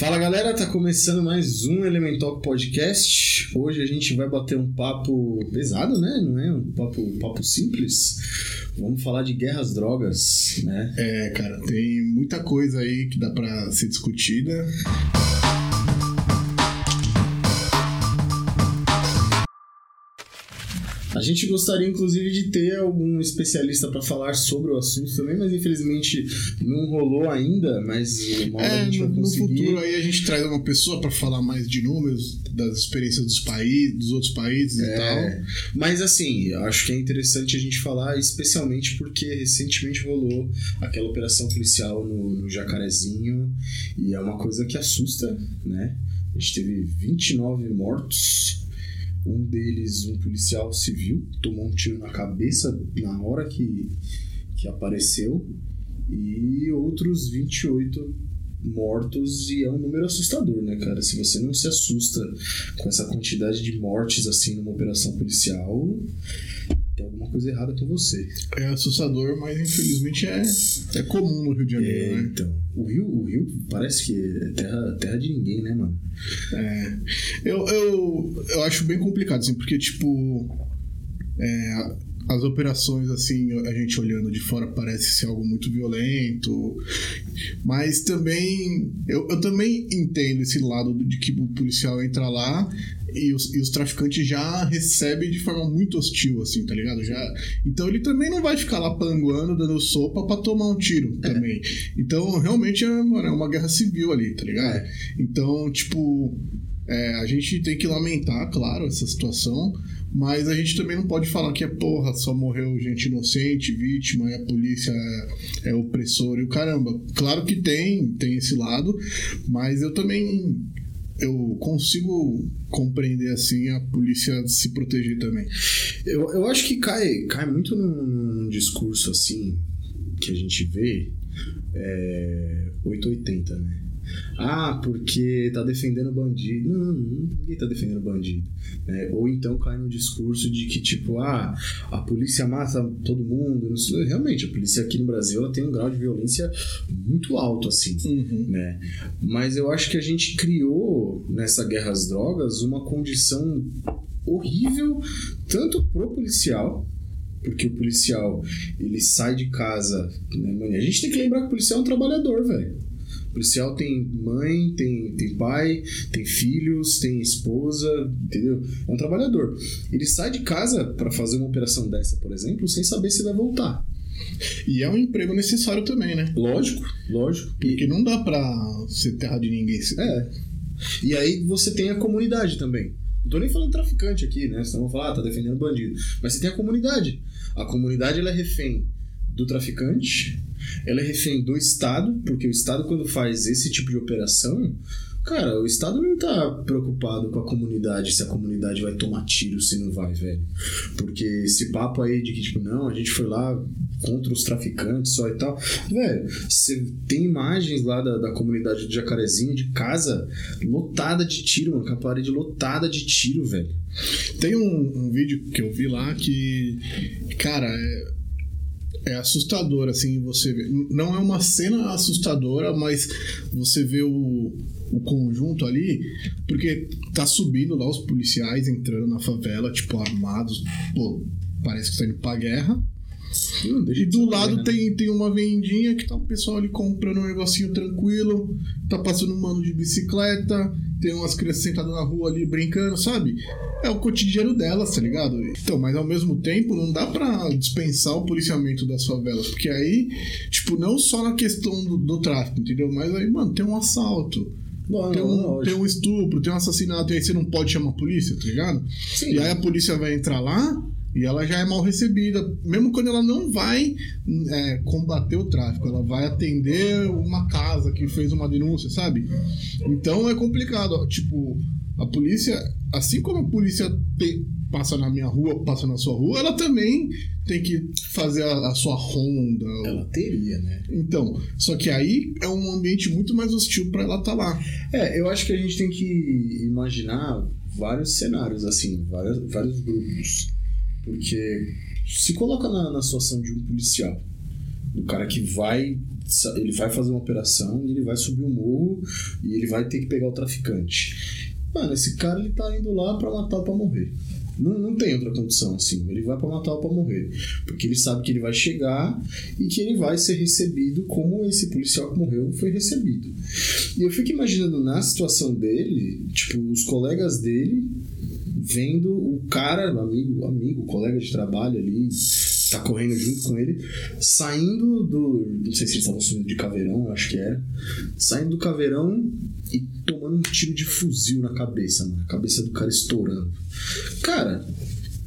Fala galera, tá começando mais um Elemental Podcast. Hoje a gente vai bater um papo pesado, né? Não é um papo, um papo simples. Vamos falar de guerras drogas, né? É, cara, tem muita coisa aí que dá pra ser discutida. A gente gostaria, inclusive, de ter algum especialista para falar sobre o assunto também, mas infelizmente não rolou ainda. Mas uma hora É, a gente no, vai no conseguir. futuro aí a gente traz uma pessoa pra falar mais de números, das experiências dos países, dos outros países e É, tal. mas assim, eu acho que é interessante a gente falar, especialmente porque recentemente rolou aquela operação policial no, no Jacarezinho e é uma coisa que assusta, né? A gente teve 29 mortos, um deles um policial civil, tomou um tiro na cabeça na hora que, que apareceu, e outros 28 mortos, e é um número assustador, né, cara? Se você não se assusta com essa quantidade de mortes assim numa operação policial, tem alguma coisa errada com você. É assustador, mas infelizmente é, é comum no Rio de Janeiro, É, né? então, o Rio, o Rio parece que é terra, terra de ninguém, né, mano? É. Eu, eu, eu acho bem complicado, assim, porque, tipo, é, as operações, assim, a gente olhando de fora parece ser algo muito violento, mas também, eu, eu também entendo esse lado de que o policial entra lá e os, e os traficantes já recebem de forma muito hostil, assim, tá ligado? Já, então ele também não vai ficar lá panguando, dando sopa pra tomar um tiro também. Então, realmente, é, mano, é uma guerra civil ali, tá ligado? É. Então, tipo, é, a gente tem que lamentar, claro, essa situação, mas a gente também não pode falar que é porra, só morreu gente inocente, vítima, e a polícia é, é opressor e o caramba. Claro que tem, tem esse lado, mas eu também eu consigo compreender assim a polícia se proteger também. Eu, eu acho que cai, cai muito num, num discurso assim que a gente vê é, 880, né? Ah, porque tá defendendo bandido. Não, ninguém tá defendendo bandido. né? Ou então cai no discurso de que, tipo, ah, a polícia mata todo mundo. Realmente, a polícia aqui no Brasil ela tem um grau de violência muito alto, assim. né? Mas eu acho que a gente criou nessa guerra às drogas uma condição horrível tanto pro policial porque o policial ele sai de casa né, mano? a gente tem que lembrar que o policial é um trabalhador velho policial tem mãe tem, tem pai tem filhos tem esposa entendeu é um trabalhador ele sai de casa para fazer uma operação dessa por exemplo sem saber se vai voltar E é um emprego necessário também, né? lógico lógico e, Porque não dá pra ser terra de ninguém. É. E aí você tem a comunidade também. Não tô nem falando traficante aqui, né? Senão vão falar, ah, tá defendendo bandido. Mas você tem a comunidade. A comunidade ela é refém do traficante, ela é refém do Estado, porque o Estado, quando faz esse tipo de operação, cara, o Estado não tá preocupado com a comunidade, se a comunidade vai tomar tiro, se não vai, velho. Porque esse papo aí de que, tipo, não, a gente foi lá contra os traficantes só e tal. Velho, você tem imagens lá da, da comunidade do Jacarezinho, de casa lotada de tiro, mano, com a parede lotada de tiro, velho. Tem um, um vídeo que eu vi lá que, cara, é, é assustador, assim, você vê. Não é uma cena assustadora, mas você vê o, o conjunto ali, porque tá subindo lá os policiais entrando na favela, tipo, armados, pô, parece que tá indo pra guerra. Não, E do lado né? tem, tem uma vendinha que tá o pessoal ali comprando um negocinho tranquilo, tá passando um mano de bicicleta, tem umas crianças sentadas na rua ali brincando, sabe? É o cotidiano delas, tá ligado? Então, mas ao mesmo tempo não dá pra dispensar o policiamento das favelas, porque aí, tipo, não só na questão do, do tráfico, entendeu? Mas aí, mano, tem um assalto. Não, Tem não, um, lógico. tem um estupro, tem um assassinato, e aí você não pode chamar a polícia, tá ligado? Sim. E aí a polícia vai entrar lá e ela já é mal recebida. Mesmo quando ela não vai é, combater o tráfico, ela vai atender uma casa que fez uma denúncia, sabe? Então é complicado. ó. Tipo, a polícia, assim como a polícia te- passa na minha rua, passa na sua rua, ela também tem que fazer a, a sua ronda. Ela teria, né? Então, só que aí é um ambiente muito mais hostil pra ela estar lá. É, eu acho que a gente tem que imaginar vários cenários, assim, vários, vários grupos. Porque se coloca na, na situação de um policial. O cara que vai. Ele vai fazer uma operação ele vai subir o morro e ele vai ter que pegar o traficante. Mano, esse cara ele tá indo lá pra matar ou pra morrer. Não, não tem outra condição assim. Ele vai pra matar ou pra morrer. Porque ele sabe que ele vai chegar e que ele vai ser recebido como esse policial que morreu foi recebido. E eu fico imaginando na situação dele, tipo, os colegas dele vendo o cara, amigo, amigo, colega de trabalho ali, tá correndo junto com ele, saindo do. Não sei se eles estavam subindo de caveirão, acho que era. Saindo do caveirão e tomando um tiro de fuzil na cabeça, mano. A cabeça do cara estourando. Cara,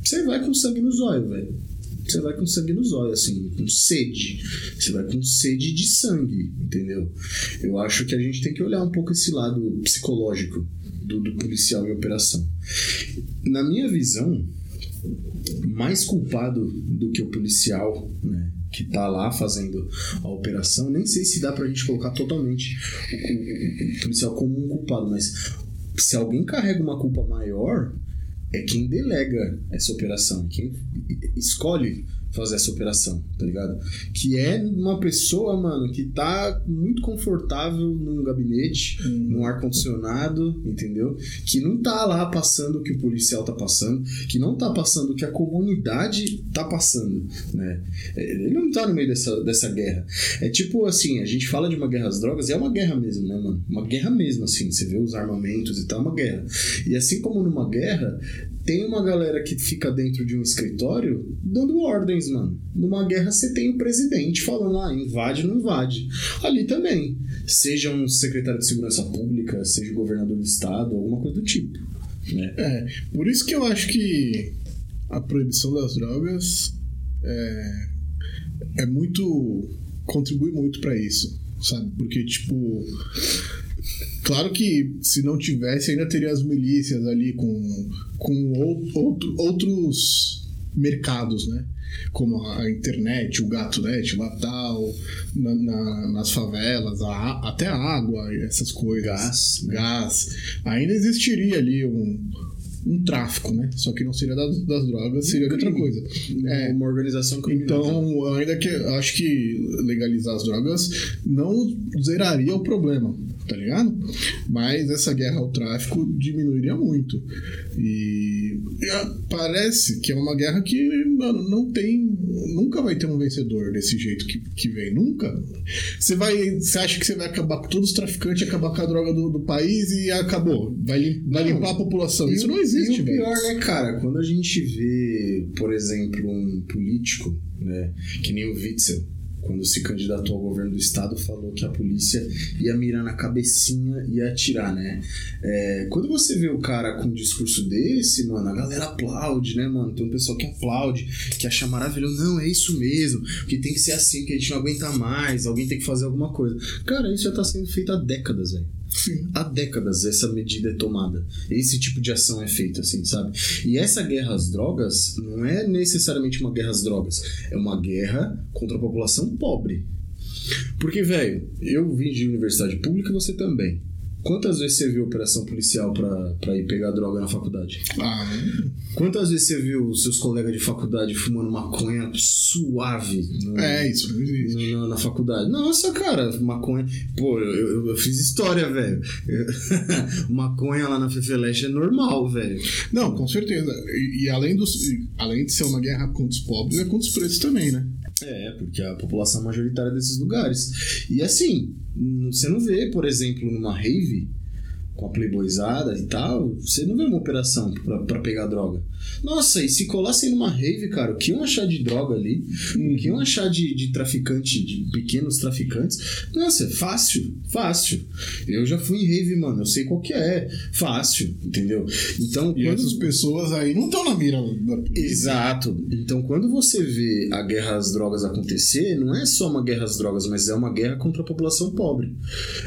você vai com sangue nos olhos, velho. Você vai com sangue nos olhos, assim, com sede. Você vai com sede de sangue, entendeu? Eu acho que a gente tem que olhar um pouco esse lado psicológico do, do policial em operação. Na minha visão, mais culpado do que o policial, né? que tá lá fazendo a operação, nem sei se dá pra gente colocar totalmente o, policial como um culpado, mas se alguém carrega uma culpa maior, é quem delega essa operação, quem escolhe fazer essa operação, tá ligado? Que é uma pessoa, mano, que tá muito confortável num gabinete, uhum. num ar-condicionado, entendeu? Que não tá lá passando o que o policial tá passando, que não tá passando o que a comunidade tá passando, né? Ele não tá no meio dessa, dessa guerra. É tipo assim, a gente fala de uma guerra às drogas, é uma guerra mesmo, né, mano? Uma guerra mesmo, assim, você vê os armamentos e tal, é uma guerra. E assim como numa guerra, tem uma galera que fica dentro de um escritório dando ordens, mano. Numa guerra você tem o presidente falando, ah, invade não invade. Ali também. Seja um secretário de segurança pública, seja o governador do estado, alguma coisa do tipo. Né? É, por isso que eu acho que a proibição das drogas é, é muito. contribui muito para isso, sabe? Porque, tipo Claro que se não tivesse, ainda teria as milícias ali com, com outro, outros mercados, né? Como a internet, o gato net, lá tal, na, na, nas favelas, a, até a água, essas coisas. Gás. Né? Gás. Ainda existiria ali um, um tráfico, né? Só que não seria das, das drogas, seria de outra coisa. É, uma organização criminosa. Então, ainda que acho que legalizar as drogas não zeraria o problema tá ligado? Mas essa guerra ao tráfico diminuiria muito. E, parece que é uma guerra que, mano, não tem. Nunca vai ter um vencedor desse jeito que, que vem. Nunca. Você vai. Você acha que você vai acabar com todos os traficantes, acabar com a droga do, do país e acabou. Vai, vai limpar a população. Isso não existe, velho. o pior, né, cara? Quando a gente vê, por exemplo, um político, né, que nem o Witzel quando se candidatou ao governo do estado, falou que a polícia ia mirar na cabecinha e atirar, né? É, quando você vê o cara com um discurso desse, mano, a galera aplaude, né, mano? Tem um pessoal que aplaude, que acha maravilhoso. Não, é isso mesmo, que tem que ser assim, que a gente não aguenta mais, alguém tem que fazer alguma coisa. Cara, isso já tá sendo feito há décadas, velho. Sim. Há décadas essa medida é tomada. Esse tipo de ação é feita, assim, sabe? E essa guerra às drogas não é necessariamente uma guerra às drogas. É uma guerra contra a população pobre. Porque, velho, eu vim de universidade pública e você também. Quantas vezes você viu operação policial pra, ir pegar droga na faculdade? Ah, Quantas vezes você viu seus colegas de faculdade fumando maconha suave? No, é, isso não existe. No, na faculdade. Nossa, cara, maconha. Pô, eu, eu, eu fiz história, velho. maconha lá na Fefeleste é normal, velho. Não, com certeza. E, e, além, dos, além de ser uma guerra contra os pobres, é contra os pretos também, né? É, porque a população majoritária desses lugares. E assim, você não vê, por exemplo, numa rave com a playboyzada e tal, você não vê uma operação para pegar droga. Nossa, e se colassem numa rave, cara, o que iam achar de droga ali? O que iam achar de, de traficante, de pequenos traficantes? Nossa, é fácil, fácil. Eu já fui em rave, mano, eu sei qual que é. Fácil, entendeu? Então, e quando... essas pessoas aí não estão na mira da polícia. Exato. Então, quando você vê a guerra às drogas acontecer, não é só uma guerra às drogas, mas é uma guerra contra a população pobre.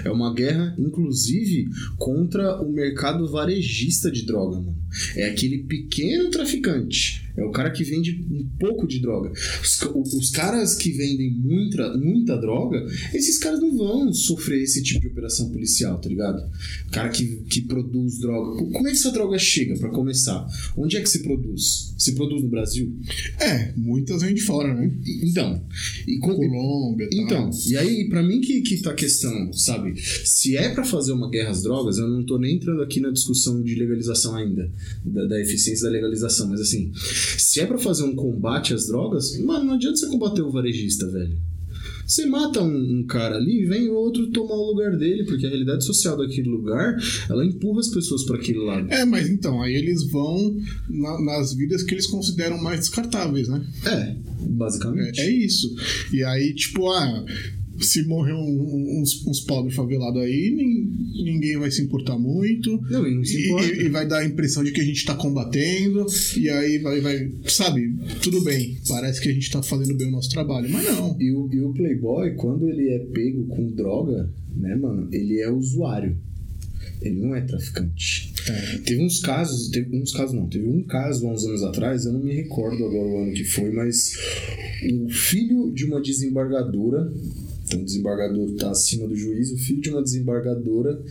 É uma guerra, inclusive, contra o mercado varejista de droga, mano. É aquele pequeno traficante É o cara que vende um pouco de droga. Os, os caras que vendem muita, muita droga, esses caras não vão sofrer esse tipo de operação policial, tá ligado? O cara que, que produz droga. Como é que essa droga chega, para começar? Onde é que se produz? Se produz no Brasil? É, muitas vêm de fora, né? Então. E com, Colômbia. Então, e aí, para mim que, que tá a questão, sabe? Se é para fazer uma guerra às drogas, eu não tô nem entrando aqui na discussão de legalização ainda, da, da eficiência da legalização, mas assim, se é para fazer um combate às drogas, mano, não adianta você combater o varejista, velho. Você mata um, um, cara ali e vem outro tomar o lugar dele, porque a realidade social daquele lugar, ela empurra as pessoas para aquele lado. É, mas então, aí eles vão na, nas vidas que eles consideram mais descartáveis, né? É, basicamente. É, é isso. E aí, tipo, ah, se morrer um, uns, uns pobres favelados aí, ninguém vai se importar muito. Não, e não se importa. E, e, vai dar a impressão de que a gente tá combatendo. E aí vai, vai. Sabe, tudo bem. Parece que a gente tá fazendo bem o nosso trabalho, mas não. E o, e o Playboy, quando ele é pego com droga, né, mano, ele é usuário. Ele não é traficante. É. Teve uns casos, teve uns casos não, teve um caso há uns anos atrás, eu não me recordo agora o ano que foi, mas o filho de uma desembargadora então, o desembargador está acima do juiz. O filho de uma desembargadora,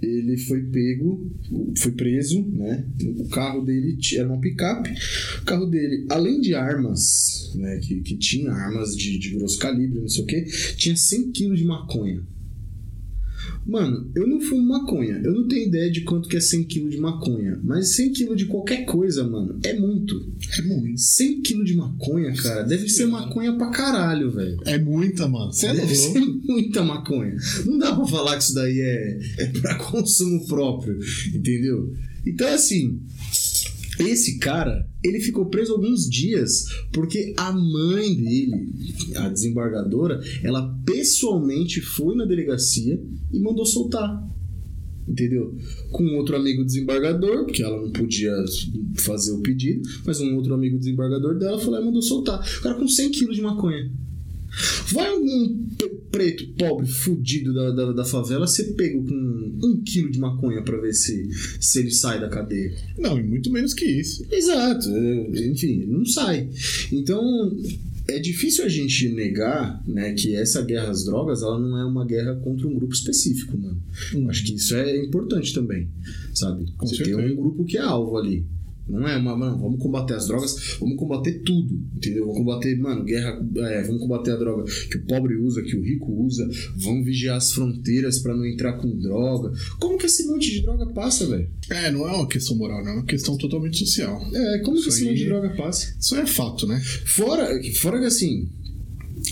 ele foi pego, foi preso, né? O carro dele era uma picape. O carro dele, além de armas, né? Que, que tinha armas de, de grosso calibre, não sei o que, tinha 100 quilos de maconha. Mano, eu não fumo maconha. Eu não tenho ideia de quanto que é 100kg de maconha. Mas 100kg de qualquer coisa, mano, é muito. É muito. 100kg de maconha, cara, deve ser maconha pra caralho, velho. É muita, mano. Você deve ser muita maconha. Não dá pra falar que isso daí é, é pra consumo próprio, entendeu? Então, assim, esse cara, ele ficou preso alguns dias porque a mãe dele, a desembargadora, ela pessoalmente foi na delegacia e mandou soltar. Entendeu? Com outro amigo desembargador, porque ela não podia fazer o pedido, mas um outro amigo desembargador dela e mandou soltar. O cara com 100 quilos de maconha. Vai um preto, pobre, fudido da, da, da, favela ser pego com um quilo de maconha para ver se, se ele sai da cadeia. Não, e muito menos que isso. Exato. Enfim, não sai. Então, é difícil a gente negar né, que essa guerra às drogas ela não é uma guerra contra um grupo específico, mano. Hum. Acho que isso é importante também, sabe? Com Você certeza. tem um grupo que é alvo ali. Não é uma, mano, vamos combater as drogas, vamos combater tudo, entendeu? Vamos combater, mano, guerra, é, vamos combater a droga que o pobre usa, que o rico usa, vamos vigiar as fronteiras para não entrar com droga. Como que esse monte de droga passa, velho? É, não é uma questão moral, não, é uma questão totalmente social. É, como isso que esse aí... monte de droga passa? Isso é fato, né? Fora, fora que assim,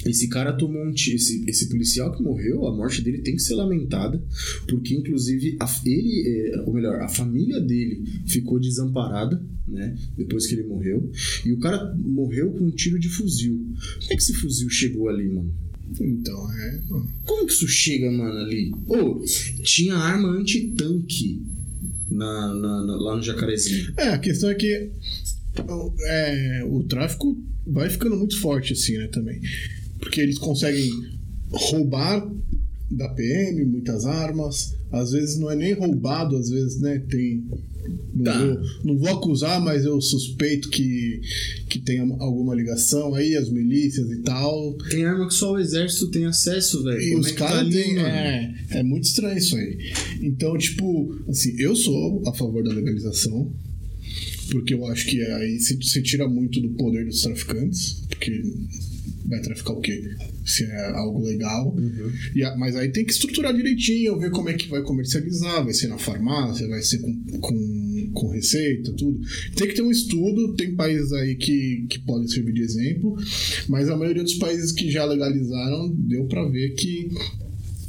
esse cara tomou um esse, esse policial que morreu, a morte dele tem que ser lamentada, porque inclusive a, ele, é, ou melhor, a família dele ficou desamparada, né, depois que ele morreu, e o cara morreu com um tiro de fuzil. Como é que esse fuzil chegou ali, mano? Então, é. Como que isso chega, mano, ali? Ô, oh, tinha arma anti-tanque na, na, na, lá no Jacarezinho. É, a questão é que é, o tráfico vai ficando muito forte, assim, né, também. Porque eles conseguem roubar da PM muitas armas. Às vezes não é nem roubado, às vezes, né? Tem. Não, tá. vou, não vou acusar, mas eu suspeito que, que tem alguma ligação aí, as milícias e tal. Tem arma que só o exército tem acesso, velho. E Como os é caras tá têm. É, é muito estranho isso aí. Então, tipo, assim, eu sou a favor da legalização porque eu acho que aí se, tira muito do poder dos traficantes, porque vai traficar o quê? Se é algo legal. Uhum. E, mas aí tem que estruturar direitinho, ver como é que vai comercializar, vai ser na farmácia, vai ser com, com, com receita, tudo. Tem que ter um estudo, tem países aí que, que podem servir de exemplo, mas a maioria dos países que já legalizaram deu para ver que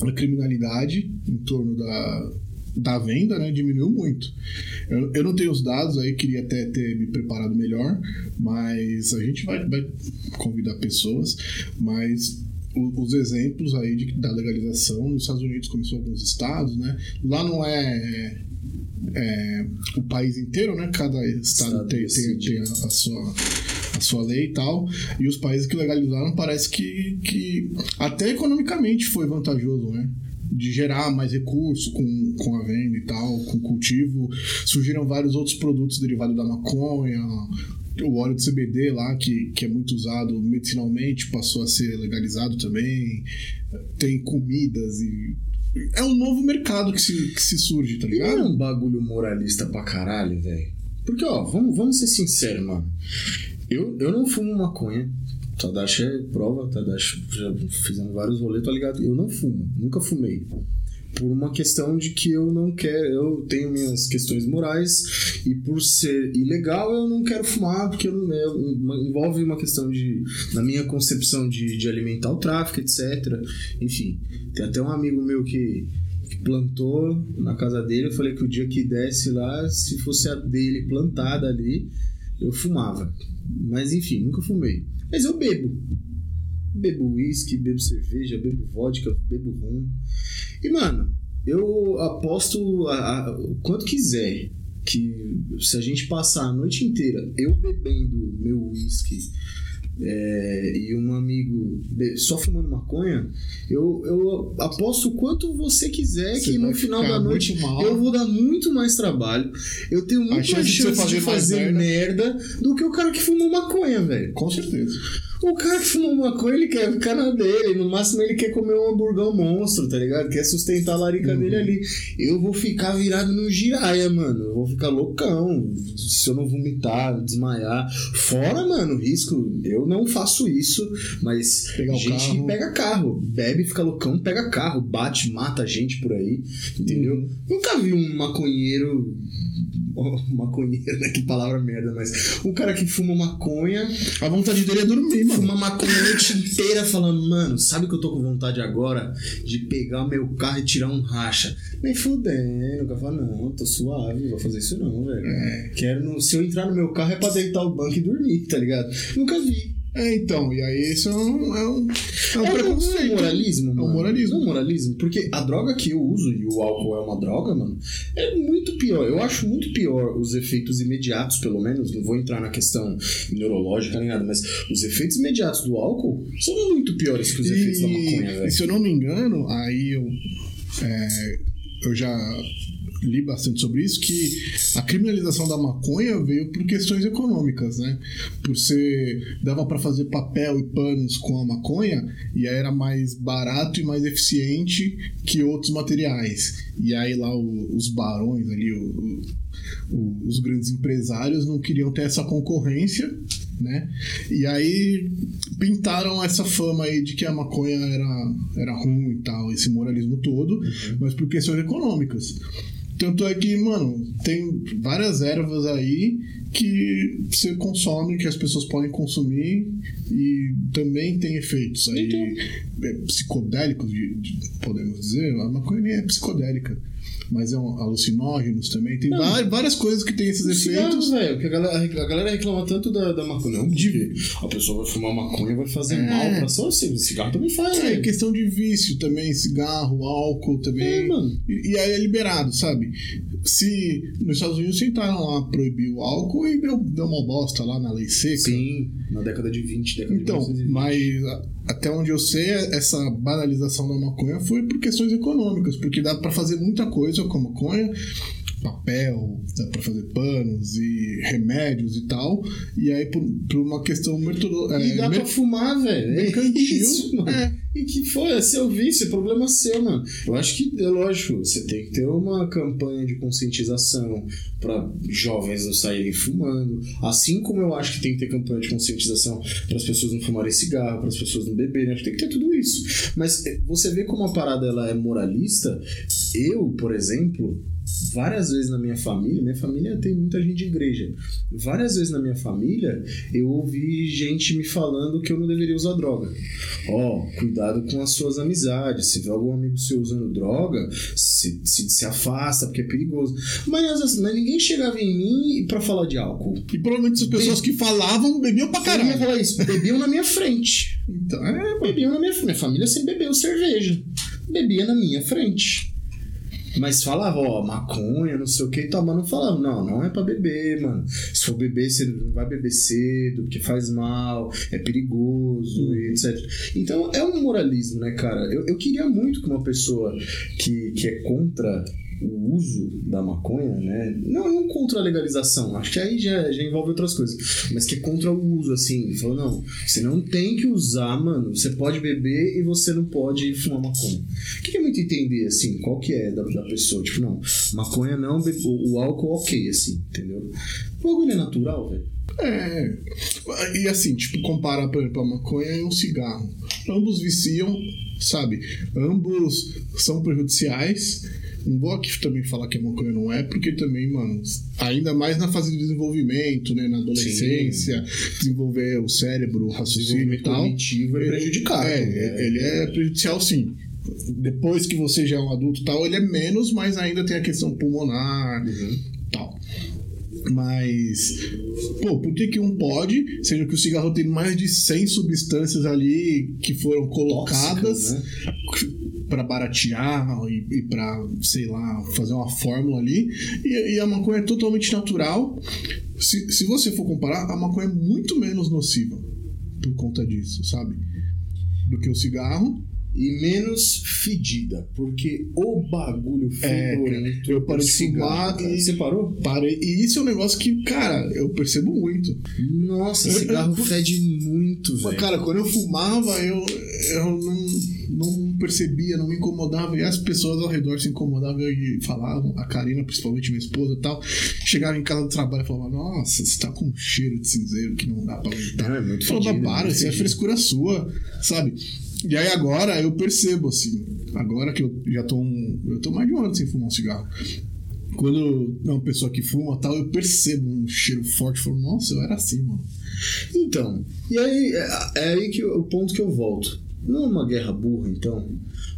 a criminalidade em torno da, da venda né, diminuiu muito. Eu, eu não tenho os dados aí, queria até ter me preparado melhor, mas a gente vai, vai convidar pessoas, mas os exemplos aí de, da legalização nos Estados Unidos começou alguns estados, né? Lá não é, é o país inteiro, né? Cada estado, estado tem, tem, tem a, a, sua a sua lei e tal. E os países que legalizaram parece que, que até economicamente foi vantajoso, né? De gerar mais recursos com, com a venda e tal, com cultivo. Surgiram vários outros produtos derivados da maconha, o óleo de CBD lá, que, que é muito usado medicinalmente, passou a ser legalizado também. Tem comidas e. É um novo mercado que se, que se surge, tá E não é ligado? um bagulho moralista pra caralho, velho. Porque, ó, vamos, vamos ser sinceros, mano. Eu, eu não fumo maconha. Tadashi é prova, Tadashi já fizemos vários rolês, tá ligado? Eu não fumo, nunca fumei. Por uma questão de que eu não quero, eu tenho minhas questões morais e por ser ilegal eu não quero fumar, porque eu uma- envolve uma questão de, na minha concepção de, de alimentar o tráfico, etc. Enfim, tem até um amigo meu que, que plantou na casa dele. Eu falei que o dia que desse lá, se fosse a dele plantada ali, eu fumava. Mas enfim, nunca fumei. Mas eu bebo. Bebo uísque, bebo cerveja, bebo vodka, bebo rum. E, mano, eu aposto a- a- quanto quiser que se a gente passar a noite inteira eu bebendo meu uísque é, e um amigo só fumando maconha, eu, eu aposto o quanto você quiser Você que no final da noite mal. eu vou dar muito mais trabalho. Eu tenho muito mais de chance de fazer fazer, mais merda. do que o cara que fumou maconha, velho. Com certeza. O cara que fumou maconha, ele quer ficar na dele. No máximo, ele quer comer um hamburgão monstro, tá ligado? Quer sustentar a larica Uhum. dele ali. Eu vou ficar virado no giraia, mano. Eu vou ficar loucão. Se eu não vomitar, desmaiar. Fora, mano, risco. Eu não faço isso, mas Pegar gente carro. que pega carro. Bebe, fica loucão, pega carro. Bate, mata gente por aí. Entendeu? Uhum. Nunca vi um maconheiro. Maconheiro, né? Que palavra merda, mas. Um cara que fuma maconha A vontade dele é dormir, mano. Fuma maconha a noite inteira falando, mano, sabe que eu tô com vontade agora de pegar o meu carro e tirar um racha? Nem fudendo, o cara fala, não, tô suave, não vou fazer isso não, velho. É. Quero, no- se eu entrar no meu carro é pra deitar o banco e dormir, tá ligado? Nunca vi. É, então, e aí esse é um, é um, é um É um preconceito. moralismo, É um mano. moralismo. É um moralismo, porque a droga que eu uso, e o álcool é uma droga, mano, é muito pior. Eu acho muito pior os efeitos imediatos, pelo menos. Não vou entrar na questão neurológica nem nada, mas os efeitos imediatos do álcool são muito piores que os efeitos da maconha, E, velho. se eu não me engano, aí eu, é, eu já li bastante sobre isso, que a criminalização da maconha veio por questões econômicas, né? Por ser... dava para fazer papel e panos com a maconha e aí era mais barato e mais eficiente que outros materiais. E aí lá o- os barões ali, o- o- os grandes empresários não queriam ter essa concorrência, né? E aí pintaram essa fama aí de que a maconha era, era ruim e tal, esse moralismo todo, mas por questões econômicas. Tanto é que, mano, tem várias ervas aí que você consome, que as pessoas podem consumir e também tem efeitos aí é, psicodélicos, de- de- podemos dizer. A maconha é psicodélica, mas é um, alucinógenos também. Tem Não. várias coisas que tem esses efeitos. velho, que a galera, a galera reclama tanto da, da maconha. Não, porque a pessoa vai fumar maconha vai fazer É. mal pra só. O cigarro também faz, É, velho. questão de vício também, cigarro, álcool também. É, mano. E, e aí é liberado, sabe? Se nos Estados Unidos tentaram lá proibir o álcool e deu, deu uma bosta lá na lei seca. Sim, na década de 20, década Então, de 1920. mas a- até onde eu sei, essa banalização da maconha foi por questões econômicas, porque dá pra fazer muita coisa com a maconha, papel, dá pra fazer panos e remédios e tal, e aí por, por uma questão E é, dá mer- pra fumar, velho. É isso. É. E que foi, é seu vício, é problema seu, mano. Eu acho que, é lógico, você tem que ter uma campanha de conscientização pra jovens não saírem fumando. Assim como eu acho que tem que ter campanha de conscientização para as pessoas não fumarem cigarro, para as pessoas não beberem. Acho que tem que ter tudo isso. Mas eh, você vê como a parada ela é moralista. Eu, por exemplo, várias vezes na minha família, minha família tem muita gente de igreja. Várias vezes na minha família eu ouvi gente me falando que eu não deveria usar droga. Ó, cuidado com as suas amizades. Se vê algum amigo seu usando droga, se, se, se afasta, porque é perigoso. Mas, mas ninguém chegava em mim pra falar de álcool. E provavelmente as pessoas que falavam bebiam pra Eu ia falar isso. Bebiam na minha frente. Então, é, Bebiam na minha frente. Minha família sempre bebeu cerveja. Bebia na minha frente. Mas falava, ó, maconha, não sei o que e tal, mas não falava, não, não é pra beber, mano. Se for beber, você não vai beber cedo, porque faz mal, é perigoso, e etc. Então é um moralismo, né, cara? Eu, eu queria muito que uma pessoa que, que é contra o uso da maconha, né? Não, não contra a legalização, acho que aí já, já envolve outras coisas, mas que é contra o uso, assim. Falou, não, você não tem que usar, mano. Você pode beber e você não pode fumar maconha. O que, que é muito entender, assim, qual que é da, da pessoa? Tipo, não, maconha não, o, o álcool ok, assim, entendeu? O bagulho é natural, velho. É. E assim, tipo, comparar, por exemplo, a maconha e um cigarro. Ambos viciam, sabe? Ambos são prejudiciais. Não vou aqui também falar que a maconha não é, porque também, mano, ainda mais na fase de desenvolvimento, né? Na adolescência, Sim. desenvolver o cérebro, o raciocínio e tal. cognitivo é prejudicado. É, é, ele é prejudicial sim. Depois que você já é um adulto tal, ele é menos, mas ainda tem a questão pulmonar uhum. tal. Mas, pô, por que, que um pode, sendo que o cigarro tem mais de 100 substâncias ali que foram colocadas né? Para baratear e, e para, sei lá, fazer uma fórmula ali, e, e, a maconha é totalmente natural. Se, se você for comparar, a maconha é muito menos nociva por conta disso, sabe? Do que o cigarro e menos fedida, porque o bagulho fedorento. É, eu parei de fumar e. Você parou? Parei. E isso é um negócio que, cara, eu percebo muito. Nossa, eu, cigarro eu, fede muito, velho. Cara, quando eu fumava, eu, eu não, não percebia, não me incomodava. E as pessoas ao redor se incomodavam e falavam, a Karina, principalmente minha esposa e tal, chegava em casa do trabalho e falava: Nossa, você tá com um cheiro de cinzeiro que não dá pra aguentar. É muito Falava, para, isso é frescura sua, sabe? E aí agora eu percebo, assim, agora que eu já tô um, eu tô mais de um ano sem fumar um cigarro. Quando é uma pessoa que fuma tal, eu percebo um cheiro forte, falo, nossa, eu era assim, mano. Então, e aí é, é aí que o ponto que eu volto. Não é uma guerra burra, então,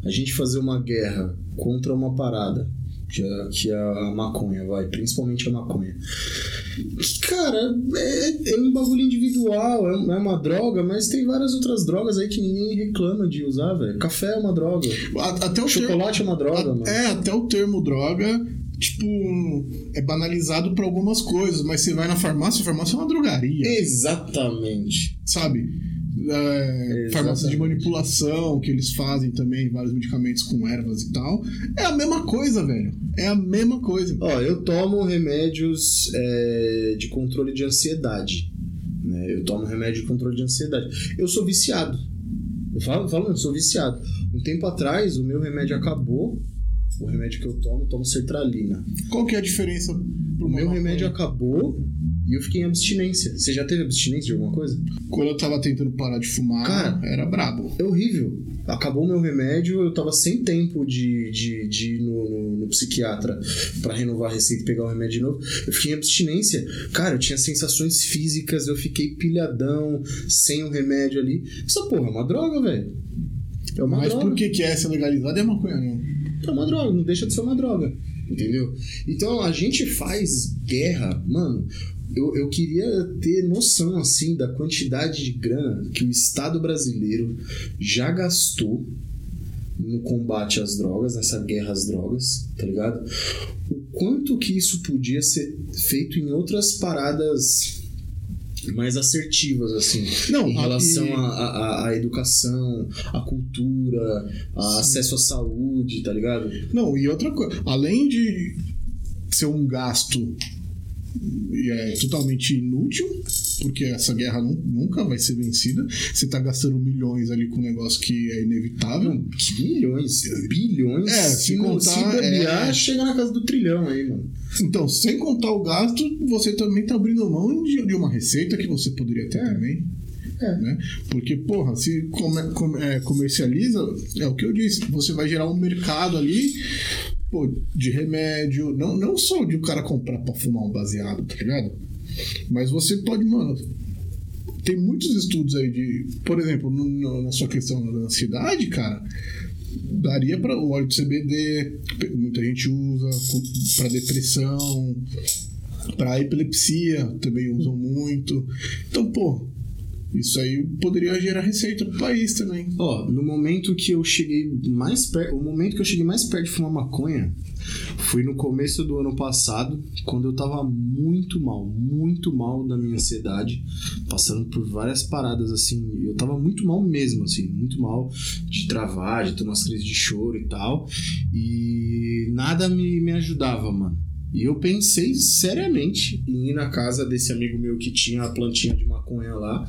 a gente fazer uma guerra contra uma parada que é, que é a maconha, vai, principalmente a maconha. Cara, é, é um bagulho individual, é, é uma droga, mas tem várias outras drogas aí que ninguém reclama de usar, velho. Café é uma droga. Até o Chocolate termo, é uma droga, a, mano. É, até o termo droga tipo, é banalizado para algumas coisas, mas você vai na farmácia, a farmácia é uma drogaria. Exatamente. Sabe? É, farmácia de manipulação que eles fazem também, vários medicamentos com ervas e tal. É a mesma coisa, velho. É a mesma coisa. Ó, eu tomo remédios é, de controle de ansiedade. Né? Eu tomo remédio de controle de ansiedade. Eu sou viciado. Eu falo, falo eu sou viciado. Um tempo atrás, o meu remédio acabou. O remédio que eu tomo, eu tomo sertralina. Qual que é a diferença? O meu remédio acabou e eu fiquei em abstinência. Você já teve abstinência de alguma coisa? Quando eu tava tentando parar de fumar, Cara, era brabo. É horrível. Acabou o meu remédio, eu tava sem tempo de, de, de ir no, no, no psiquiatra para renovar a receita e pegar o remédio de novo. Eu fiquei em abstinência. Cara, eu tinha sensações físicas, eu fiquei pilhadão, sem o remédio ali. Essa porra é uma droga, velho. É uma Mas droga. por que, que é essa legalizada é maconha, não? É uma droga, não deixa de ser uma droga. Entendeu? Então a gente faz guerra, mano eu, eu queria ter noção assim da quantidade de grana que o Estado brasileiro já gastou no combate às drogas, nessa guerra às drogas, tá ligado? O quanto que isso podia ser feito em outras paradas mais assertivas, assim, não, em relação à educação, à cultura, a acesso à saúde, tá ligado? Não, e outra coisa, além de ser um gasto é totalmente inútil, porque essa guerra nunca vai ser vencida. Você está gastando milhões ali com um negócio que é inevitável. Não, milhões? Bilhões? É, se, se contar. Se bobear, é... chega na casa do trilhão aí, mano. Então, sem contar o gasto, você também está abrindo mão de, de, uma receita que você poderia ter é. também. É. Né? Porque, porra, se come, é, comercializa, é o que eu disse, você vai gerar um mercado ali pô, de remédio, não, não só de o cara comprar pra fumar um baseado, tá ligado? Mas você pode, mano. Tem muitos estudos aí de. Por exemplo, no, na sua questão da ansiedade, cara, daria para o óleo de CBD, muita gente usa, para depressão, para epilepsia também usam muito. Então, pô, isso aí poderia gerar receita pro país também. Ó, no momento que eu cheguei mais perto. O momento que eu cheguei mais perto de fumar maconha Foi no começo do ano passado, quando eu tava muito mal, muito mal da minha ansiedade, passando por várias paradas assim. Eu tava muito mal mesmo, assim, muito mal de travar, de ter umas crises de choro e tal. E nada me, me ajudava, mano. E eu pensei seriamente em ir na casa desse amigo meu que tinha a plantinha de maconha lá,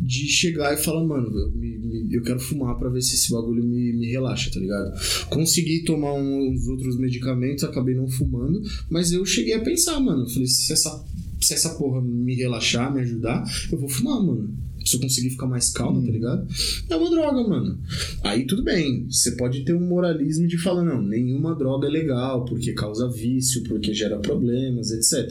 de chegar e falar, mano, eu, me, me, eu quero fumar para ver se esse bagulho me, me relaxa, tá ligado? Consegui tomar uns outros medicamentos, acabei não fumando, mas eu cheguei a pensar, mano, falei, se essa, se essa porra me relaxar, me ajudar, eu vou fumar, mano se eu conseguir ficar mais calmo, tá hum. tá ligado? É uma droga, mano. Aí tudo bem, você pode ter um moralismo de falar, não, nenhuma droga é legal, porque causa vício, porque gera problemas, etc.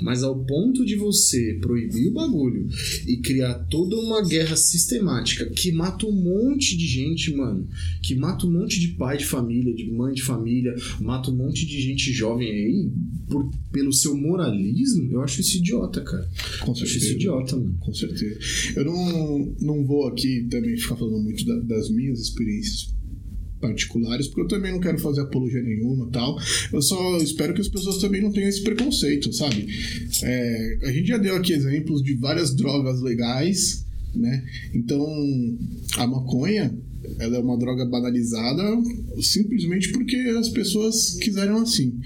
Mas ao ponto de você proibir o bagulho e criar toda uma guerra sistemática que mata um monte de gente, mano, que mata um monte de pai de família, de mãe de família, mata um monte de gente jovem aí, por, pelo seu moralismo, eu acho isso idiota, cara. Com certeza. Eu acho isso idiota, mano. Com certeza. Eu não, não vou aqui também ficar falando muito da, das minhas experiências particulares, porque eu também não quero fazer apologia nenhuma tal. Eu só espero que as pessoas também não tenham esse preconceito, sabe? É, a gente já deu aqui exemplos de várias drogas legais, né? Então, a maconha ela é uma droga banalizada simplesmente porque as pessoas quiseram assim.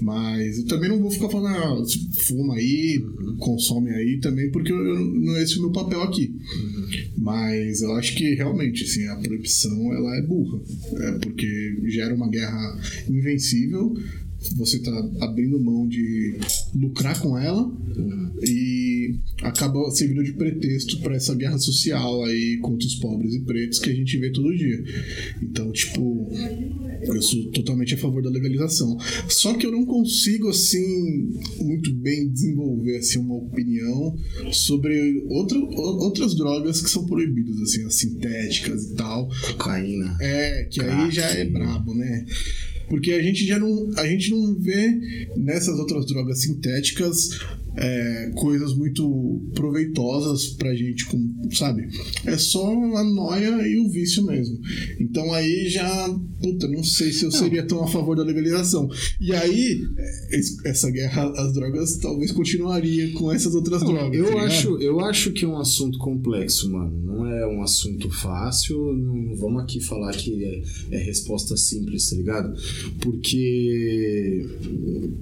Mas eu também não vou ficar falando, ah, fuma aí, uhum. consome aí também, porque eu, não é esse o meu papel aqui. Uhum. Mas eu acho que realmente, assim, a proibição ela é burra. É porque gera uma guerra invencível você está abrindo mão de lucrar com ela uhum. e acaba servindo de pretexto para essa guerra social aí contra os pobres e pretos que a gente vê todo dia. Então, tipo, eu sou totalmente a favor da legalização. Só que eu não consigo, assim, muito bem desenvolver assim, uma opinião sobre outro, outras drogas que são proibidas, assim, as sintéticas e tal. Cocaína. É, que aí já é brabo, né? Porque a gente já não, a gente não vê nessas outras drogas sintéticas é, coisas muito proveitosas pra gente, com, sabe? É só a noia e o vício mesmo. Então aí já, puta, não sei se eu não. seria tão a favor da legalização. E aí, é, essa guerra às drogas talvez continuaria com essas outras não, drogas. Eu, tá acho, eu acho que é um assunto complexo, mano. Não é um assunto fácil. Não vamos aqui falar que é, é resposta simples, tá ligado? Porque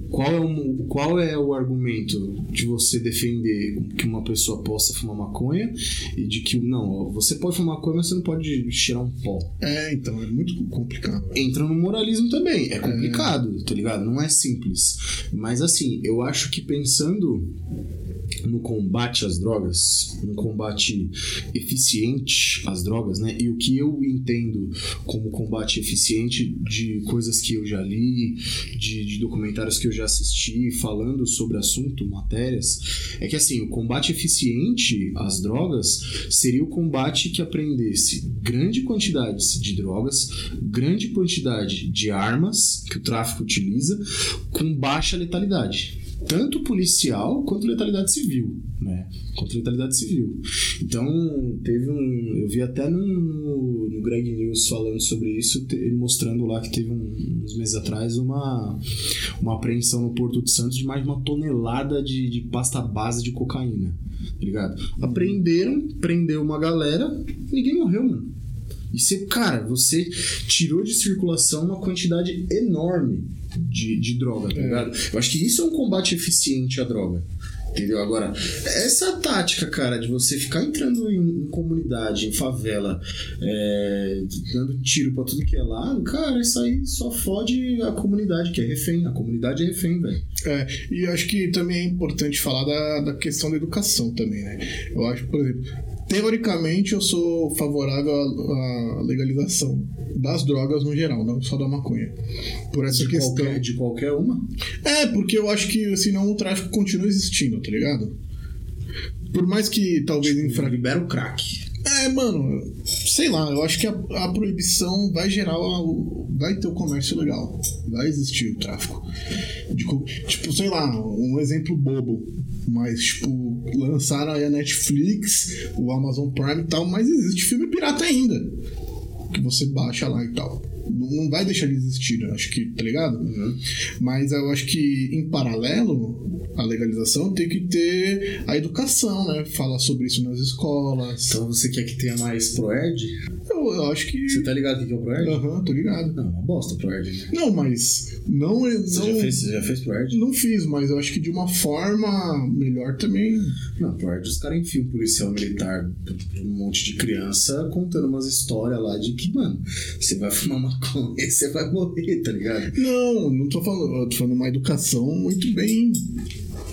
qual é o, qual é o argumento de você defender que uma pessoa possa fumar maconha e de que não, você pode fumar maconha, mas você não pode cheirar um pó. É, então, é muito complicado. Entra no moralismo também. É complicado, é... tá ligado? Não é simples. Mas assim, eu acho que pensando no combate às drogas, um combate eficiente às drogas, né? E o que eu entendo como combate eficiente de coisas que eu já li, de, de documentários que eu já assisti, falando sobre assunto, matérias, é que assim, o combate eficiente às drogas seria o combate que aprendesse grande quantidade de drogas, grande quantidade de armas que o tráfico utiliza, com baixa letalidade tanto policial quanto letalidade civil, né? Contra letalidade civil. Então, teve um. Eu vi até no, no Greg News falando sobre isso, ele mostrando lá que teve um, uns meses atrás uma, uma apreensão no Porto de Santos de mais de uma tonelada de, de pasta base de cocaína. Tá ligado? Apreenderam, prendeu uma galera, ninguém morreu, mano. E você, cara, você tirou de circulação uma quantidade enorme de, de droga, tá é. ligado? Eu acho que isso é um combate eficiente à droga. Entendeu? Agora, essa tática, cara, de você ficar entrando em, em comunidade, em favela, é, dando tiro pra tudo que é lá, cara, isso aí só fode a comunidade, que é refém. A comunidade é refém, velho. É, e acho que também é importante falar da, da questão da educação também, né? Eu acho, por exemplo, teoricamente eu sou favorável à, legalização das drogas no geral, não só da maconha. Por essa de questão. Qualquer, de qualquer uma? É, porque eu acho que senão o tráfico continua existindo, tá ligado? Por mais que talvez tipo, infra... Libera o crack. É, mano, sei lá, eu acho que a, a proibição vai gerar. vai ter o comércio legal. Vai existir o tráfico. De, tipo, sei lá, um exemplo bobo. Mas, tipo, lançaram aí a Netflix, o Amazon Prime e tal, mas existe filme pirata ainda. Que você baixa lá e tal. Não, vai deixar de existir, eu acho que, tá ligado? Uhum. Mas eu acho que, em paralelo à legalização, tem que ter a educação, né? Falar sobre isso nas escolas. Então você quer que tenha mais ProErd? Eu, eu acho que. Você tá ligado o que é o ProErd? Aham, tô ligado. Não, uma bosta ProErd, né? Não, mas. Não, é- Você não, já fez, você já fez ProErd? não fiz, mas eu acho que de uma forma melhor também. Não, ProErd os caras enfiam policial militar pra um monte de criança contando umas histórias lá de que, mano, você vai fumar maconha e você vai morrer, tá ligado? Não, não tô falando. Eu tô falando uma educação muito bem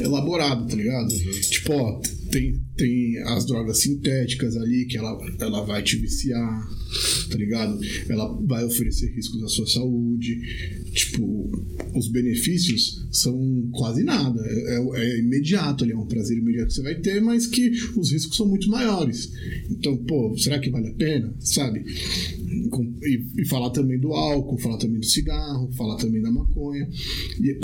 elaborada, tá ligado? Tipo, ó, tem, tem as drogas sintéticas ali que ela, ela vai te viciar, tá ligado? Ela vai oferecer riscos à sua saúde. Tipo, os benefícios são quase nada. É, é- é imediato ali, é um prazer imediato que você vai ter, mas que os riscos são muito maiores. Então, pô, será que vale a pena? Sabe? E, e falar também do álcool, falar também do cigarro, falar também da maconha. E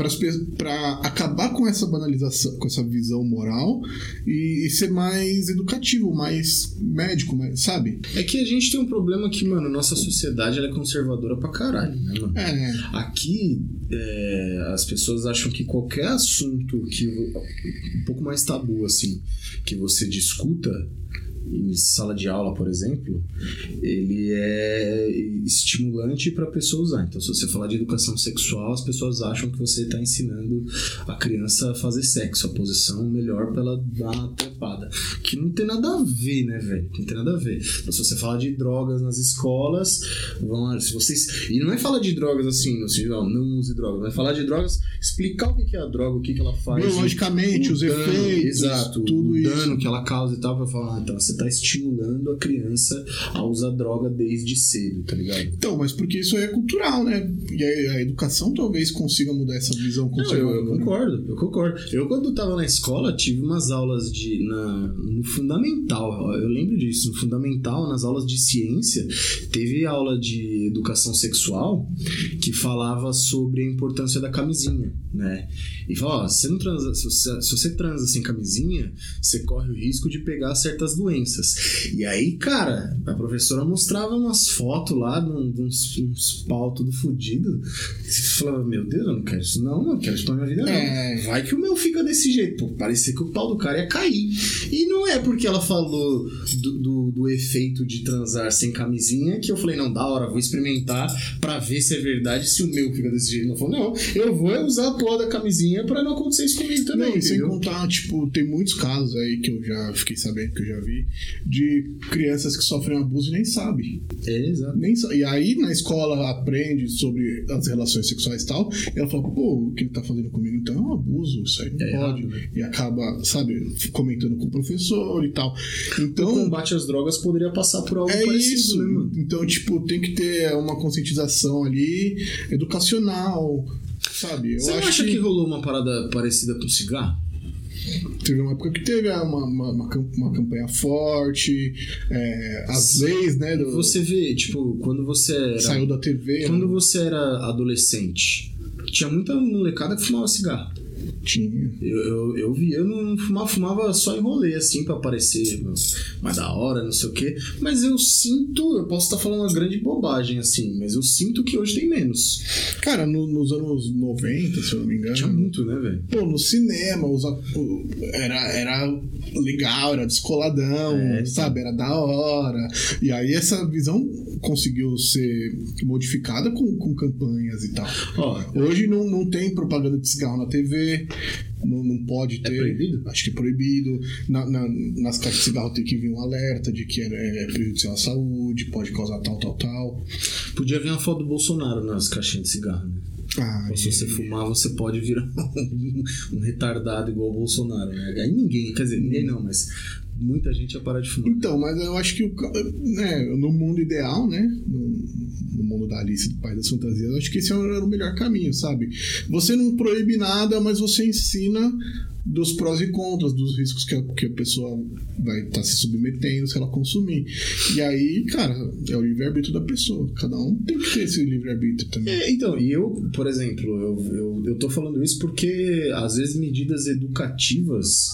para acabar com essa banalização, com essa visão moral e, e ser mais educativo, mais médico, mais, sabe? É que a gente tem um problema que, mano, nossa sociedade é conservadora pra caralho, né, mano? É, Aqui, é, as pessoas acham que qualquer assunto que um pouco mais tabu, assim, que você discuta em sala de aula, por exemplo, ele é estimulante para a pessoa usar. Então, se você falar de educação sexual, as pessoas acham que você está ensinando a criança a fazer sexo, a posição melhor para ela dar uma trepada. Que não tem nada a ver, né, velho? Não tem nada a ver. Então, se você fala de drogas nas escolas, vão, se vocês. E não é falar de drogas assim, no sentido, não use drogas, mas falar de drogas, explicar o que é a droga, o que, ela faz. biologicamente, o os dano, efeitos, exato, tudo o isso. dano que ela causa e tal, pra falar, ah, então você tá estimulando a criança a usar droga desde cedo, tá ligado? Então, mas porque isso é cultural, né? E a, a educação talvez consiga mudar essa visão Não, eu, conservadora. eu concordo, eu concordo. Eu, quando tava na escola, tive umas aulas de. Na, no fundamental, eu lembro disso. No fundamental, nas aulas de ciência, teve aula de educação sexual que falava sobre a importância da camisinha, né? E falava, ó, você não transa, se, você, se você transa sem camisinha, você corre o risco de pegar certas doenças. E aí, cara, a professora mostrava umas fotos lá de uns, uns pau tudo fudido. Você falava, meu Deus, eu não quero isso não, não quero isso pra minha vida não. É. Vai que o meu fica desse jeito. Pô, parecia que o pau do cara ia cair. E não é porque ela falou do, do, do efeito de transar sem camisinha que eu falei, não, da hora, vou experimentar pra ver se é verdade se o meu fica desse jeito. Não falou, não, eu vou usar a porra da camisinha pra não acontecer isso comigo também. Não, sem contar, tipo, tem muitos casos aí que eu já fiquei sabendo, que eu já vi, de crianças que sofrem abuso e nem sabem. É, exato. Nem E aí na escola aprende sobre as relações sexuais e tal, e ela fala, pô, o que ele tá fazendo comigo então é um abuso, isso aí não É pode. errado, né? E acaba, sabe, comentando com o professor e tal. O Então. combate às drogas poderia passar por algo É parecido, isso. né, mano? Então, tipo, tem que ter uma conscientização ali educacional, sabe? Eu Você não acho acha que... rolou uma parada parecida com cigarro? Teve uma época que teve ah, uma, uma, uma uma campanha forte, é, as leis, né? do- Você vê, tipo, quando você era. saiu da TV. Quando né? você era adolescente, tinha muita molecada que fumava cigarro. Tinha. Eu, eu, eu vi, eu não fumava, fumava só em rolê, assim, pra parecer mais da hora, não sei o quê. Mas eu sinto, eu posso estar falando uma grande bobagem, assim, mas eu sinto que hoje tem menos. Cara, no- nos anos 90, se eu não me engano. Tinha muito, né, velho? Pô, no cinema, os era, era legal, era descoladão, É, sabe? Era da hora. E aí essa visão conseguiu ser modificada com, com campanhas e tal. Ó, Hoje não, não tem propaganda de cigarro na TV, não, não pode ter. proibido? Acho que é proibido. Na, na- nas caixas de cigarro tem que vir um alerta de que é, é prejudicial à saúde, pode causar tal, tal, tal. podia vir uma foto do Bolsonaro nas caixinhas de cigarro, né? Ah, Se você fumar, você pode virar um, um retardado igual o Bolsonaro, né? Aí ninguém, quer dizer, ninguém não, mas muita gente ia parar de fumar. Então, mas eu acho que o né, no mundo ideal, né? No, no mundo da Alice do Pai das Fantasias, eu acho que esse era o melhor caminho, sabe? Você não proíbe nada, mas você ensina dos prós e contras, dos riscos que a, que a pessoa vai estar se submetendo se ela consumir. E aí, cara, é o livre-arbítrio da pessoa. Cada um tem que ter esse livre-arbítrio também. É, então, e eu, por exemplo, eu, eu, eu tô falando isso porque às vezes medidas educativas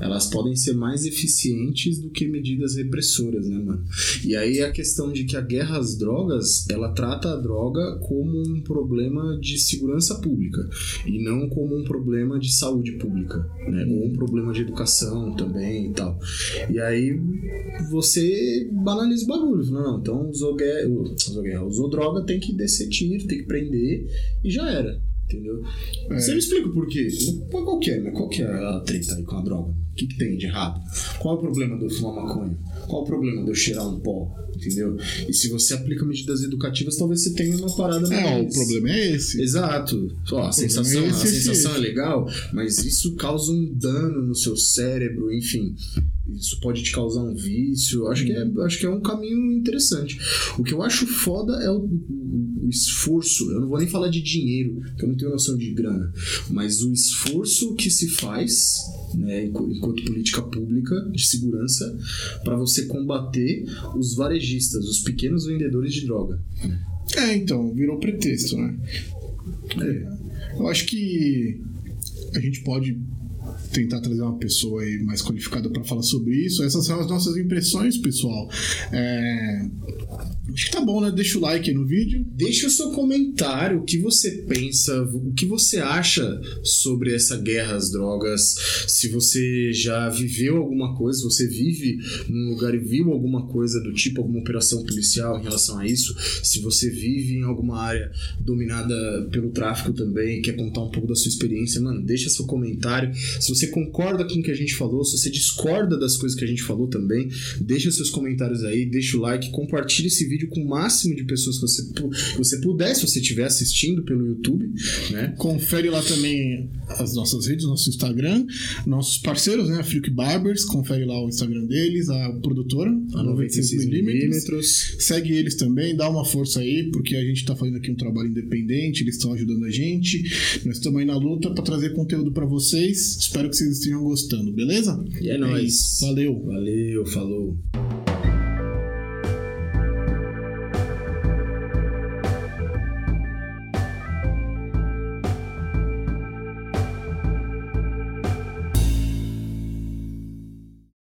elas podem ser mais eficientes do que medidas repressoras, né, mano? E aí a questão de que a guerra às drogas, ela trata a droga como um problema de segurança pública e não como um problema de saúde pública, né? Um problema de educação também e tal. E aí você banaliza o bagulho. Não, não, então usou, guerra, usou, guerra, usou droga, tem que descer tiro, tem que prender e já era. Entendeu? É. Você me explica por quê? Qual que é, né? Qual que é a treta aí com a droga? O que, que tem de errado? Qual é o problema de eu fumar maconha? Qual é o problema de eu cheirar um pó? Entendeu? E se você aplica medidas educativas, talvez você tenha uma parada mais. É, o problema é esse. Exato. Ó, a sensação, é a sensação é legal, mas isso causa um dano no seu cérebro, enfim isso pode te causar um vício. Acho que, é, uhum. acho que é um caminho interessante. O que eu acho foda é o, o, esforço. Eu não vou nem falar de dinheiro, porque eu não tenho noção de grana. Mas o esforço que se faz, né, enquanto política pública de segurança, para você combater os varejistas, os pequenos vendedores de droga. É, então, virou pretexto, né? É. Eu acho que a gente pode tentar trazer uma pessoa aí mais qualificada para falar sobre isso. Essas são as nossas impressões, pessoal. É... Acho que tá bom, né? Deixa o like aí no vídeo. Deixa o seu comentário, o que você pensa, o que você acha sobre essa guerra às drogas. Se você já viveu alguma coisa, se você vive num lugar e viu alguma coisa do tipo, alguma operação policial em relação a isso. Se você vive em alguma área dominada pelo tráfico também, quer contar um pouco da sua experiência, mano, deixa seu comentário. Se você concorda com o que a gente falou, se você discorda das coisas que a gente falou também, deixa seus comentários aí, deixa o like, compartilha esse vídeo vídeo com o máximo de pessoas que você, que você puder, se você estiver assistindo pelo YouTube. Né? Confere lá também as nossas redes, nosso Instagram, nossos parceiros, né? A Freak Barbers, confere lá o Instagram deles, a produtora, a 96mm. Segue eles também, dá uma força aí, porque a gente está fazendo aqui um trabalho independente, eles estão ajudando a gente. Nós estamos aí na luta para trazer conteúdo para vocês. Espero que vocês estejam gostando, beleza? E é, é nóis. Valeu. Valeu, falou.